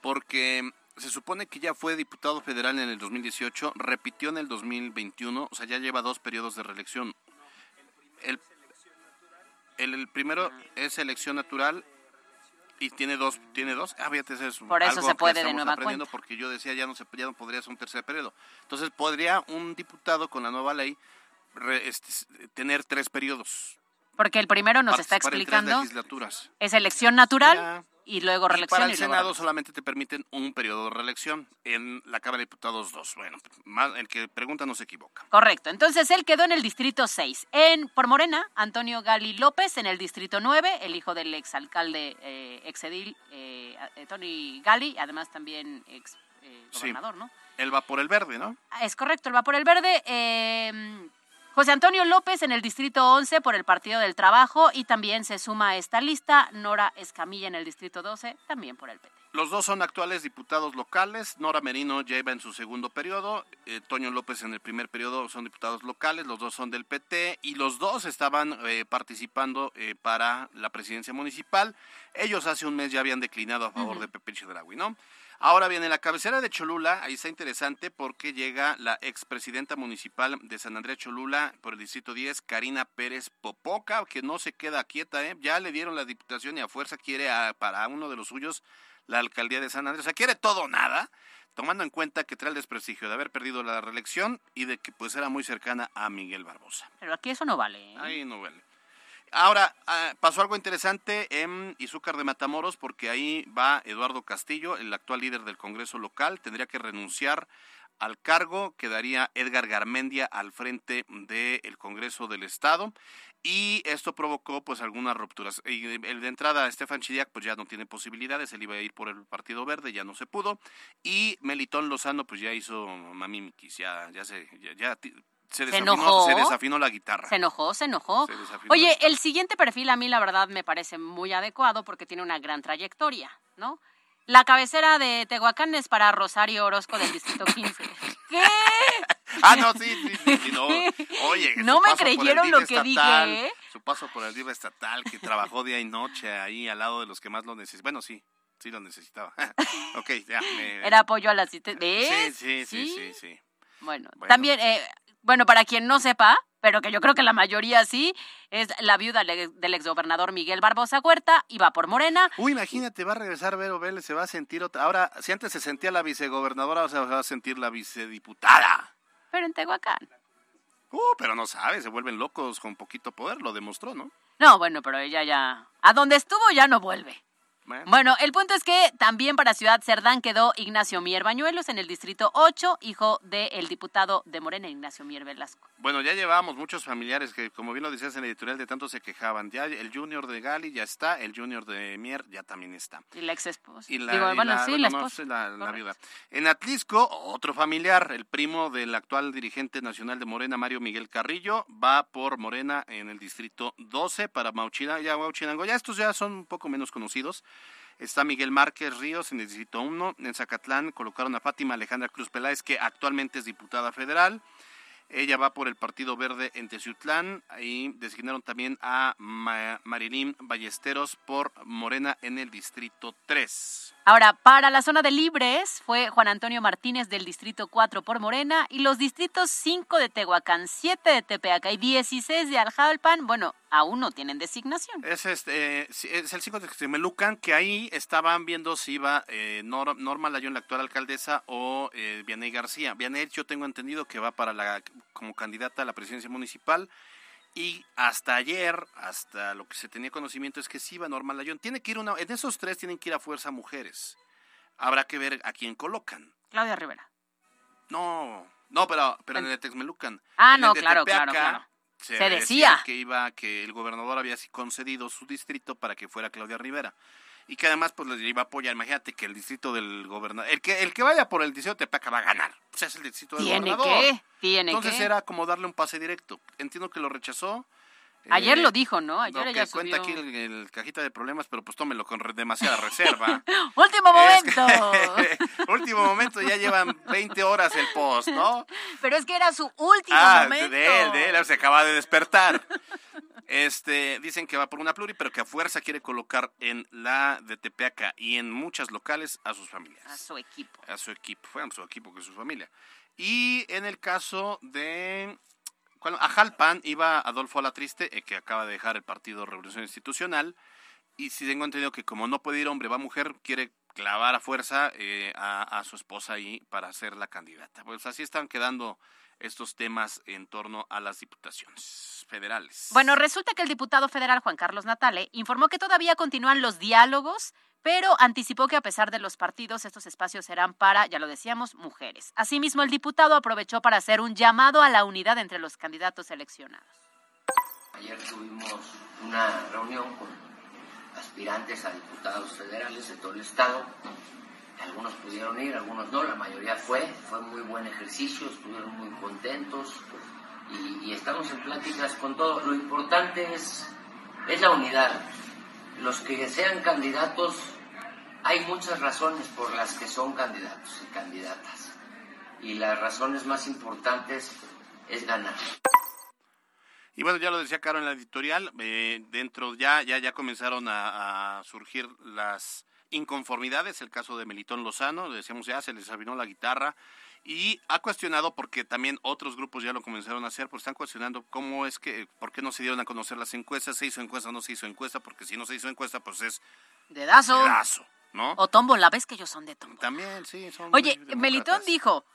porque se supone que ya fue diputado federal en el 2018, repitió en el 2021, o sea, ya lleva dos periodos de reelección. El, el, el primero es elección natural y tiene dos, tiene dos. Ah, fíjate, eso es Por eso algo se que puede de estamos nueva aprendiendo, cuenta. Porque yo decía ya no se ya no podría ser un tercer periodo. Entonces podría un diputado con la nueva ley re- este, tener tres periodos. Porque el primero nos está explicando legislaturas. es elección natural. Y luego Y reelección. para el y Senado solamente te permiten un periodo de reelección. En la Cámara de Diputados dos. Bueno, más, el que pregunta no se equivoca. Correcto. Entonces él quedó en el distrito 6. En por Morena, Antonio Gali López en el distrito 9, el hijo del exalcalde eh, exedil eh, eh, Tony Gali, además también ex eh, Sí. gobernador, ¿no? Él va por el verde, ¿no? Es correcto, él va por el verde. eh, José Antonio López en el Distrito 11 por el Partido del Trabajo y también se suma a esta lista Nora Escamilla en el Distrito 12, también por el PT. Los dos son actuales diputados locales. Nora Merino lleva en su segundo periodo. Eh, Toño López en el primer periodo son diputados locales. Los dos son del PT y los dos estaban eh, participando eh, para la presidencia municipal. Ellos hace un mes ya habían declinado a favor de Pepe Chedraui, ¿no? Ahora viene la cabecera de Cholula, ahí está interesante porque llega la expresidenta municipal de San Andrés Cholula por el distrito 10, Karina Pérez Popoca, que no se queda quieta, ¿eh? ya le dieron la diputación y a fuerza quiere a, para uno de los suyos la alcaldía de San Andrés, o sea, quiere todo o nada, tomando en cuenta que trae el desprestigio de haber perdido la reelección y de que pues era muy cercana a Miguel Barbosa. Pero aquí eso no vale. ¿eh? Ahí no vale. Ahora, ah, pasó algo interesante en Izúcar de Matamoros porque ahí va Eduardo Castillo, el actual líder del Congreso local, tendría que renunciar al cargo, quedaría Edgar Garmendia al frente del Congreso del Estado. Y esto provocó pues algunas rupturas. El de entrada, Estefan Chidiac pues ya no tiene posibilidades, él iba a ir por el Partido Verde, ya no se pudo. Y Melitón Lozano pues ya hizo mamimikis, ya, ya se... ya, ya se desafinó, enojó? se desafinó la guitarra. Se enojó, se enojó. Se Oye, el siguiente perfil a mí la verdad me parece muy adecuado porque tiene una gran trayectoria, ¿no? La cabecera de Tehuacán es para Rosario Orozco del Distrito 15. ¿Qué? Ah, no, sí, sí, sí, sí, no. Oye, No me creyeron lo que estatal, dije, ¿eh? Su paso por el DIF estatal, que trabajó día y noche ahí al lado de los que más lo necesitaban. Bueno, sí, sí lo necesitaba. ok, ya. me- Era apoyo a la ¿Ves? Sí, sí, sí, sí, sí. Bueno, Bueno. también, eh, bueno, para quien no sepa, pero que yo creo que la mayoría sí, es la viuda del exgobernador Miguel Barbosa Huerta y va por Morena. Uy, imagínate, va a regresar Vero Vélez, se va a sentir otra. Ahora, si antes se sentía la vicegobernadora, ahora se va a sentir la vicediputada. Pero en Tehuacán. Uh, pero no sabe, se vuelven locos con poquito poder, lo demostró, ¿no? No, bueno, pero ella ya. A donde estuvo ya no vuelve. Bueno. El punto es que también para Ciudad Cerdán quedó Ignacio Mier Bañuelos en el distrito 8, hijo del diputado de Morena, Ignacio Mier Velasco. Bueno, ya llevábamos muchos familiares que, como bien lo decías en el editorial, de tanto se quejaban. Ya el junior de Gali ya está, el junior de Mier ya también está. Y la ex esposa. Y la, Digo, y bueno, la- sí, bueno, la no, esposa. la- viuda. En Atlisco, otro familiar, el primo del actual dirigente nacional de Morena, Mario Miguel Carrillo, va por Morena en el distrito 12 para Mauchina, ya Mauchinango. Ya estos ya son un poco menos conocidos. Está Miguel Márquez Ríos en el distrito 1. En Zacatlán colocaron a Fátima Alejandra Cruz Peláez, que actualmente es diputada federal. Ella va por el Partido Verde en Teciutlán. Ahí designaron también a Ma- Marilyn Ballesteros por Morena en el distrito 3. Ahora, para la zona de libres fue Juan Antonio Martínez del distrito 4 por Morena y los distritos 5 de Tehuacán, 7 de Tepeaca y 16 de Aljalpan, bueno, aún no tienen designación. Es, este, eh, es el 5 de Xmelucan, que ahí estaban viendo si iba eh, Nor- Norma Layón, la actual alcaldesa, o eh, Vianey García. Vianey, yo tengo entendido que va para la como candidata a la presidencia municipal. Y hasta ayer, hasta lo que se tenía conocimiento es que sí iba Norma Layón. Tiene que ir una, en esos tres tienen que ir a fuerza mujeres. Habrá que ver a quién colocan. Claudia Rivera. No, no, pero, pero en el de Texmelucan. Ah, En el no, de claro, Tepeaca, claro, claro. Se, Se decía decía. que iba, que el gobernador había concedido su distrito para que fuera Claudia Rivera. Y que además pues le iba a apoyar. Imagínate que el distrito del gobernador, el que, el que vaya por el distrito de Tepeaca va a ganar. O sea, es el distrito del ¿Tiene gobernador. que? ¿Tiene Entonces que? era como darle un pase directo. Entiendo que lo rechazó. Ayer Eh, lo dijo, ¿no? Ayer lo ella que cuenta aquí el, el cajita de problemas, pero pues tómelo con demasiada reserva. Último Es que- momento. último momento, ya llevan 20 horas el post, ¿no? Pero es que era su último ah, momento. de él, de él, se acaba de despertar. Este, dicen que va por una pluri, pero que a fuerza quiere colocar en la de Tepeaca y en muchas locales a sus familiares. A su equipo. A su equipo, fue a su equipo que su familia. Y en el caso de. A Jalpan iba Adolfo Alatriste, eh, que acaba de dejar el Partido Revolución Institucional. Y si tengo entendido que como no puede ir hombre, va mujer, quiere clavar a fuerza eh, a, a su esposa ahí para ser la candidata. Pues así están quedando estos temas en torno a las diputaciones federales. Bueno, resulta que el diputado federal Juan Carlos Natale informó que todavía continúan los diálogos, pero anticipó que a pesar de los partidos, estos espacios serán para, ya lo decíamos, mujeres. Asimismo, el diputado aprovechó para hacer un llamado a la unidad entre los candidatos seleccionados. Ayer tuvimos una reunión con aspirantes a diputados federales de todo el estado. Algunos pudieron ir, algunos no, la mayoría fue. Fue muy buen ejercicio, estuvieron muy contentos. y, estamos en pláticas con todos. Lo importante es, es la unidad. Los que sean candidatos, hay muchas razones por las que son candidatos y candidatas. Y las razones más importantes es ganar. Y bueno, ya lo decía Caro en la editorial, eh, dentro ya, ya, ya comenzaron a, a, surgir las inconformidades, el caso de Melitón Lozano, decíamos ya, se les afinó la guitarra, y ha cuestionado, porque también otros grupos ya lo comenzaron a hacer, pues están cuestionando cómo es que, por qué no se dieron a conocer las encuestas, se hizo encuesta no se hizo encuesta, porque si no se hizo encuesta, pues es... Dedazo. Dedazo, ¿no? O tómbola, ves que ellos son de tómbola. También, sí, son Oye, Melitón dijo,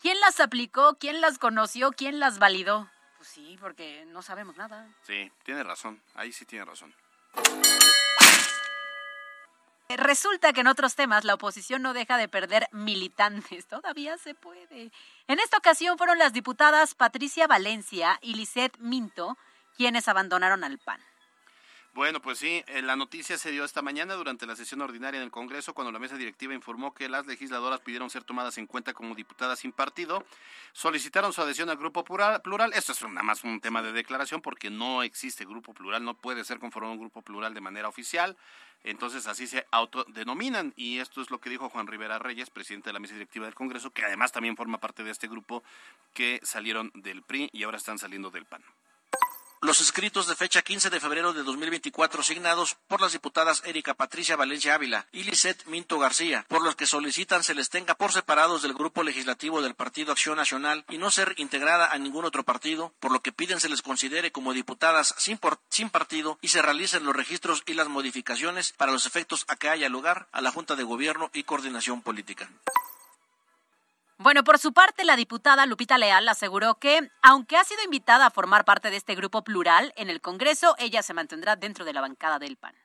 ¿quién las aplicó? ¿Quién las conoció? ¿Quién las validó? Pues sí, porque no sabemos nada. Sí, tiene razón, ahí sí tiene razón. Resulta que en otros temas la oposición no deja de perder militantes. Todavía se puede. En esta ocasión fueron las diputadas Patricia Valencia y Lisette Minto quienes abandonaron al PAN. Bueno, pues sí, la noticia se dio esta mañana durante la sesión ordinaria del Congreso cuando la mesa directiva informó que las legisladoras pidieron ser tomadas en cuenta como diputadas sin partido, solicitaron su adhesión al grupo plural. Esto es nada más un tema de declaración porque no existe grupo plural, no puede ser conformado un grupo plural de manera oficial. Entonces así se autodenominan y esto es lo que dijo Juan Rivera Reyes, presidente de la mesa directiva del Congreso, que además también forma parte de este grupo que salieron del PRI y ahora están saliendo del PAN los escritos de fecha 15 de febrero de 2024 signados por las diputadas Erika Patricia Valencia Ávila y Lisette Minto García, por los que solicitan se les tenga por separados del grupo legislativo del Partido Acción Nacional y no ser integrada a ningún otro partido, por lo que piden se les considere como diputadas sin, partido y se realicen los registros y las modificaciones para los efectos a que haya lugar a la Junta de Gobierno y Coordinación Política. Bueno, por su parte, la diputada Lupita Leal aseguró que, aunque ha sido invitada a formar parte de este grupo plural en el Congreso, ella se mantendrá dentro de la bancada del PAN.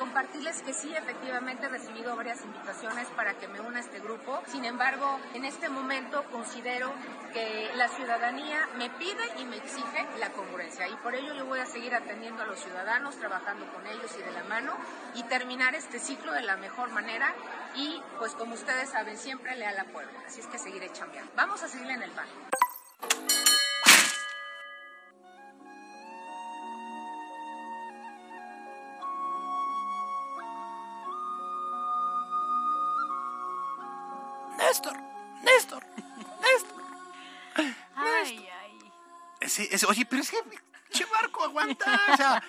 Compartirles que sí, efectivamente he recibido varias invitaciones para que me una a este grupo. Sin embargo, en este momento considero que la ciudadanía me pide y me exige la congruencia y por ello yo voy a seguir atendiendo a los ciudadanos, trabajando con ellos y de la mano y terminar este ciclo de la mejor manera y pues como ustedes saben siempre leal al pueblo. Así es que seguiré chambeando. Vamos a seguir en el pan. Ese, oye, pero es que che barco aguanta. O sea,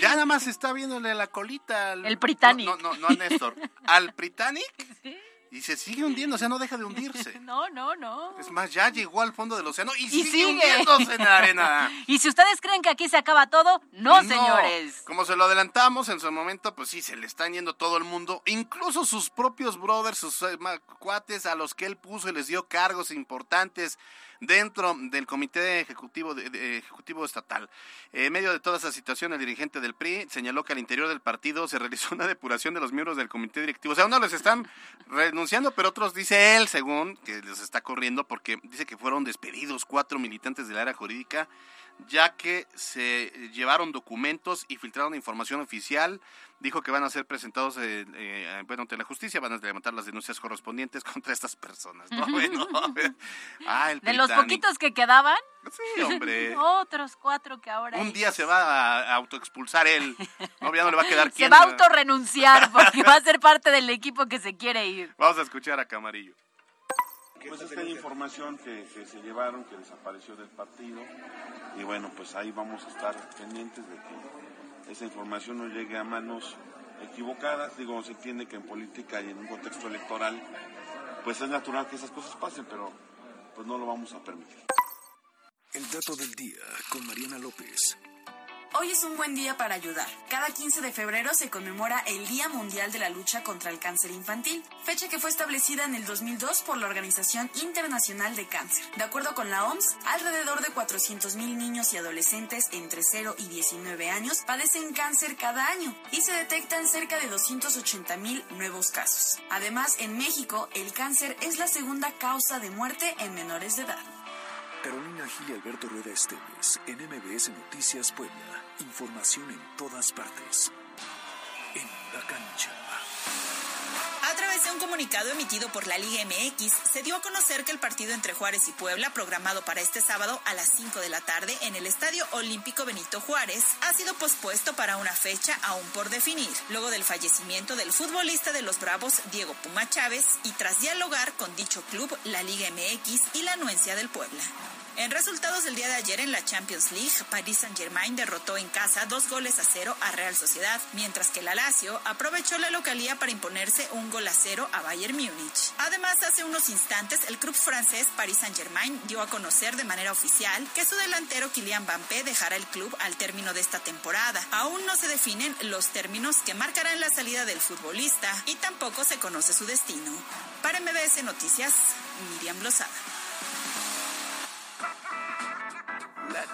ya nada más está viéndole la colita al. El Britannic. No, no, no, a Néstor. Al Britannic. Sí. Y se sigue hundiendo, o sea, no deja de hundirse. No, no, no. Es más, ya llegó al fondo del océano y, y sigue, sigue, hundiéndose en la arena. y si ustedes creen que aquí se acaba todo, no, no, señores. Como se lo adelantamos en su momento, pues sí, se le están yendo todo el mundo, incluso sus propios brothers, sus eh, cuates a los que él puso y les dio cargos importantes dentro del Comité Ejecutivo, de, ejecutivo Estatal. En medio de toda esa situación, el dirigente del PRI señaló que al interior del partido se realizó una depuración de los miembros del Comité Directivo. O sea, uno les están renunciando, pero otros, dice él, según, que les está corriendo porque dice que fueron despedidos cuatro militantes del área jurídica ya que se llevaron documentos y filtraron información oficial. Dijo que van a ser presentados eh, eh, bueno, ante la justicia, van a levantar las denuncias correspondientes contra estas personas. ¿no? Bueno, ah, el de los poquitos que quedaban. Sí, hombre. Otros cuatro que ahora. Un día se va a autoexpulsar él. No, ya no le va a quedar quien. Se va a autorrenunciar porque va a ser parte del equipo que se quiere ir. Vamos a escuchar a Camarillo. Pues esta información que, que, se llevaron, que desapareció del partido, y bueno, pues ahí vamos a estar pendientes de que esa información no llegue a manos equivocadas. Digo, se entiende que en política y en un contexto electoral, pues es natural que esas cosas pasen, pero pues no lo vamos a permitir. El dato del día con Mariana López. Hoy es un buen día para ayudar. Cada 15 de febrero se conmemora el Día Mundial de la Lucha contra el Cáncer Infantil, fecha que fue establecida en el 2002 por la Organización Internacional de Cáncer. De acuerdo con la OMS, alrededor de 400.000 niños y adolescentes entre 0 y 19 años padecen cáncer cada año y se detectan cerca de 280.000 nuevos casos. Además, en México, el cáncer es la segunda causa de muerte en menores de edad. Carolina Gil y Alberto Rueda Esteves, en MBS Noticias Puebla. Información en todas partes. En la cancha. A través Mediante un comunicado emitido por la Liga MX, se dio a conocer que el partido entre Juárez y Puebla, programado para este sábado a las 5 de la tarde en el Estadio Olímpico Benito Juárez, ha sido pospuesto para una fecha aún por definir, luego del fallecimiento del futbolista de los Bravos, Diego Puma Chávez, y tras dialogar con dicho club, la Liga MX y la anuencia del Puebla. En resultados del día de ayer en la Champions League, Paris Saint-Germain derrotó en casa dos goles a cero a Real Sociedad, mientras que la Lazio aprovechó la localía para imponerse un gol a cero a Bayern Múnich. Además, hace unos instantes, el club francés Paris Saint-Germain dio a conocer de manera oficial que su delantero Kylian Mbappé dejará el club al término de esta temporada. Aún no se definen los términos que marcarán la salida del futbolista y tampoco se conoce su destino. Para MBS Noticias, Miriam Lozada.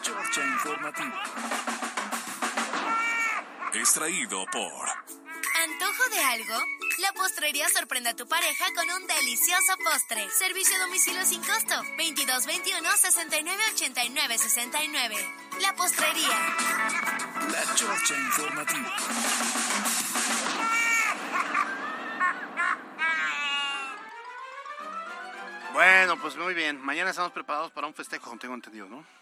Chorcha Informativa. Extraído por ¿Antojo de algo? La postrería sorprende a tu pareja con un delicioso postre. Servicio a domicilio sin costo. 2221 69 89 69. La postrería. La Chorcha Informativa. Bueno, pues muy bien. Mañana estamos preparados para un festejo, tengo entendido, ¿no?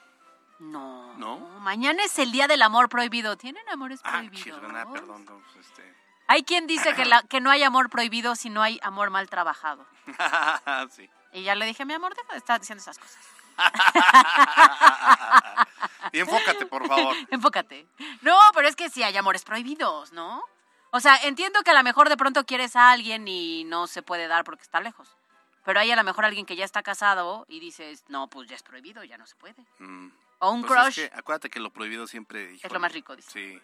No. ¿No? Mañana es el día del amor prohibido. ¿Tienen amores Ah, prohibidos? perdón. no, pues, este... Hay quien dice que, la- que no hay amor prohibido si no hay amor mal trabajado. sí. Y ya le dije, mi amor, deja de estar diciendo esas cosas. Y enfócate, por favor. Enfócate. No, pero es que sí hay amores prohibidos, ¿no? O sea, entiendo que a lo mejor de pronto quieres a alguien y no se puede dar porque está lejos. Pero hay a lo mejor alguien que ya está casado y dices, no, pues ya es prohibido, ya no se puede. Mm. O un Pues es crush. que acuérdate que lo prohibido siempre... Es lo más rico, dice. Sí,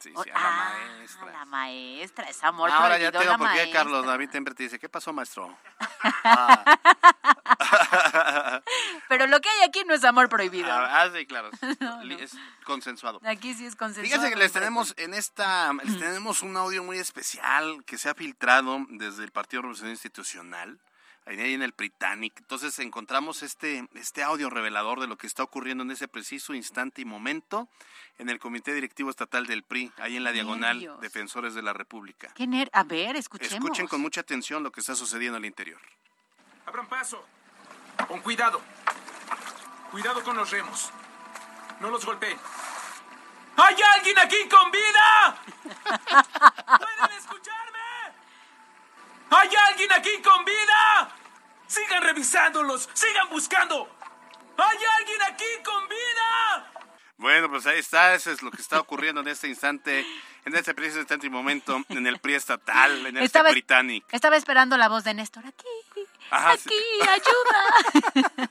sí, sí, a la ah, maestra. La maestra, es amor Ahora ya prohibido. tengo por qué. Carlos David siempre te dice, ¿qué pasó, maestro? Pero lo que hay aquí no es amor prohibido. Ah, ah, sí, claro. No, Li- no. Es consensuado. Aquí sí es consensuado. Fíjense que les tenemos en esta, les tenemos un audio muy especial que se ha filtrado desde el Partido Revolucionario Institucional, ahí en el Britannic. Entonces encontramos este, este audio revelador de lo que está ocurriendo en ese preciso instante y momento en el Comité Directivo Estatal del PRI, ahí en la diagonal. Defensores de la República. ¿Qué ner- A ver, escuchemos. Escuchen con mucha atención lo que está sucediendo al interior. Abran paso. Con cuidado. Cuidado con los remos. No los golpeen. ¡Hay alguien aquí con vida! ¿Pueden escucharme? ¡Hay alguien aquí con vida! ¡Sigan revisándolos! ¡Sigan buscando! ¡Hay alguien aquí con vida! Bueno, pues ahí está, eso es lo que está ocurriendo en este instante, en este preciso instante y momento en el PRI estatal, en este Estaba- Britannic. Estaba esperando la voz de Néstor. Aquí, Ajá, sí. aquí, ayuda.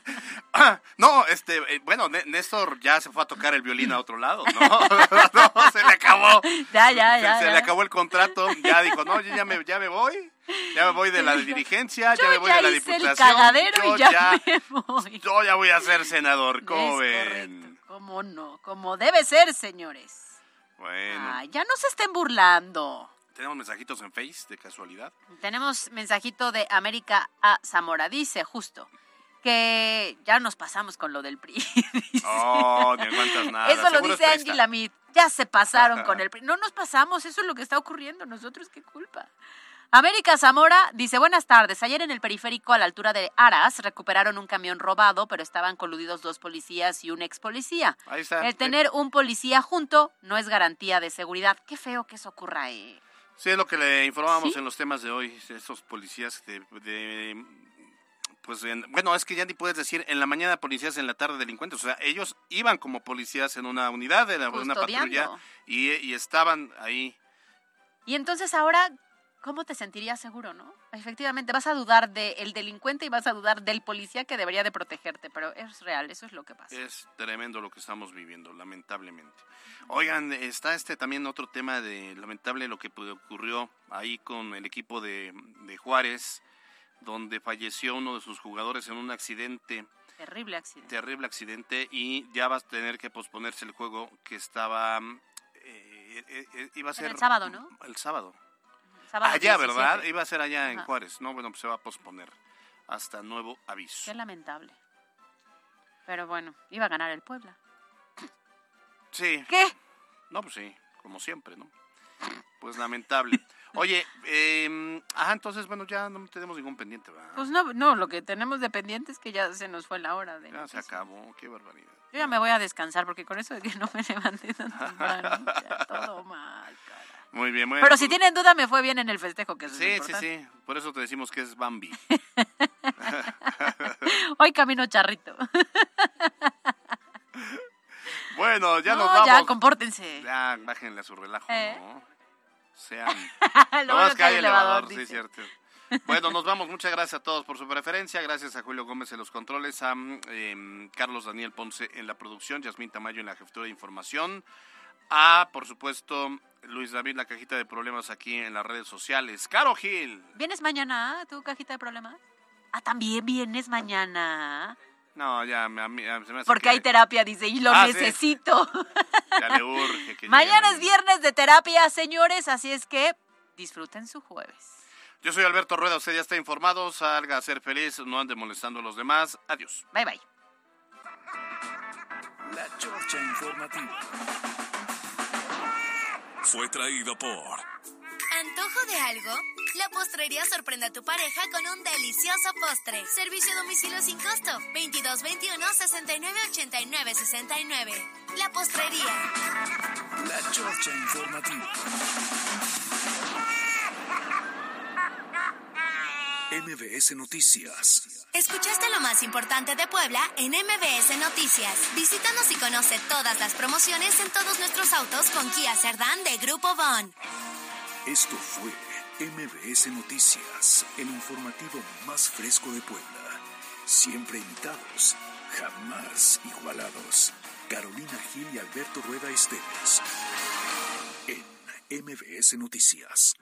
Ah, no, este, eh, bueno, Né- Néstor ya se fue a tocar el violín a otro lado, ¿no? no, se le acabó. Ya, ya, ya. Se, ya. le acabó el contrato, ya dijo, no, yo ya me, ya me voy, ya me voy de la dirigencia, ya me voy ya de la hice el diputación. cagadero yo y ya me voy. Yo ya voy a ser senador, ¿cómo Es ven? ¿Cómo no? Como debe ser, señores. Bueno, Ay, ya no se estén burlando. Tenemos mensajitos en Face, de casualidad. Tenemos mensajito de América a Zamora. Dice justo que ya nos pasamos con lo del PRI. Oh, ni aguantas nada. eso lo es dice presta. Angie Lamid. Ya se pasaron con el PRI. No nos pasamos, eso es lo que está ocurriendo. Nosotros, qué culpa. América Zamora dice, buenas tardes. Ayer en el periférico a la altura de Aras recuperaron un camión robado, pero estaban coludidos dos policías y un ex policía. Ahí está. El tener un policía junto no es garantía de seguridad. Qué feo que eso ocurra. Eh. Sí, es lo que le informábamos ¿Sí? en los temas de hoy, esos policías de... de- pues en- bueno, es que ya ni puedes decir en la mañana policías, en la tarde delincuentes. O sea, ellos iban como policías en una unidad, en una patrulla, y estaban ahí. Y entonces ahora, ¿cómo te sentirías seguro, no? Efectivamente, vas a dudar del delincuente y vas a dudar del policía que debería de protegerte, pero es real, eso es lo que pasa. Es tremendo lo que estamos viviendo, lamentablemente. Oigan, está este también otro tema de lamentable lo que ocurrió ahí con el equipo de, de Juárez, donde falleció uno de sus jugadores en un accidente. Terrible accidente. terrible accidente y ya va a tener que posponerse el juego que estaba eh, eh, eh, iba a ser el sábado, ¿no? el sábado Sábado allá 17. verdad iba a ser allá en Ajá. Juárez no bueno pues se va a posponer hasta nuevo aviso Qué lamentable. Pero bueno, iba a ganar el Puebla. sí ¿Qué? no pues sí como siempre no pues lamentable Oye, eh, ajá, entonces, bueno, ya no tenemos ningún pendiente, ¿verdad? Pues no, no, lo que tenemos de pendiente es que ya se nos fue la hora. De Ya se acabó, qué barbaridad. Yo ya me voy a descansar porque con eso de que no me levanté tan temprano, todo mal. Muy bien, muy bien. Pero si tienen duda, me fue bien en el festejo, que es Sí, sí, sí. Por eso te decimos que es Bambi. Hoy camino charrito. Bueno, ya No, nos vamos. ya, compórtense. Ya, bájenle a su relajo, ¿Eh? ¿no? Sean. Lo más que hay elevador, sí, cierto. Bueno, nos vamos. Muchas gracias a todos por su preferencia. Gracias a Julio Gómez en los controles, a em, Carlos Daniel Ponce en la producción, Yasmín Tamayo en la jefatura de información, a, por supuesto, Luis David, la cajita de problemas aquí en las redes sociales. Caro Gil. ¿Vienes mañana, tu cajita de problemas? Ah, también vienes mañana. No, ya, me- a mí- a- se me hace Porque que hay terapia, dice, y lo Ah, sí. necesito. ya le urge que llegue Mañana es viernes de terapia, señores, así es que disfruten su jueves. Yo soy Alberto Rueda, usted ya está informado, salga a ser feliz, no ande molestando a los demás. Adiós. Bye bye. La Chorcha Informativa. Fue traído por ¿Antojo de algo? La postrería sorprende a tu pareja con un delicioso postre. Servicio a domicilio sin costo. 2221 69 89 69. La postrería. La Chorcha Informativa. MBS Noticias. Escuchaste lo más importante de Puebla en MBS Noticias. Visítanos y conoce todas las promociones en todos nuestros autos con Kia Cerdán de Grupo Bon. Esto fue MBS Noticias, el informativo más fresco de Puebla. Siempre invitados, jamás igualados. Carolina Gil y Alberto Rueda Esteves. En MBS Noticias.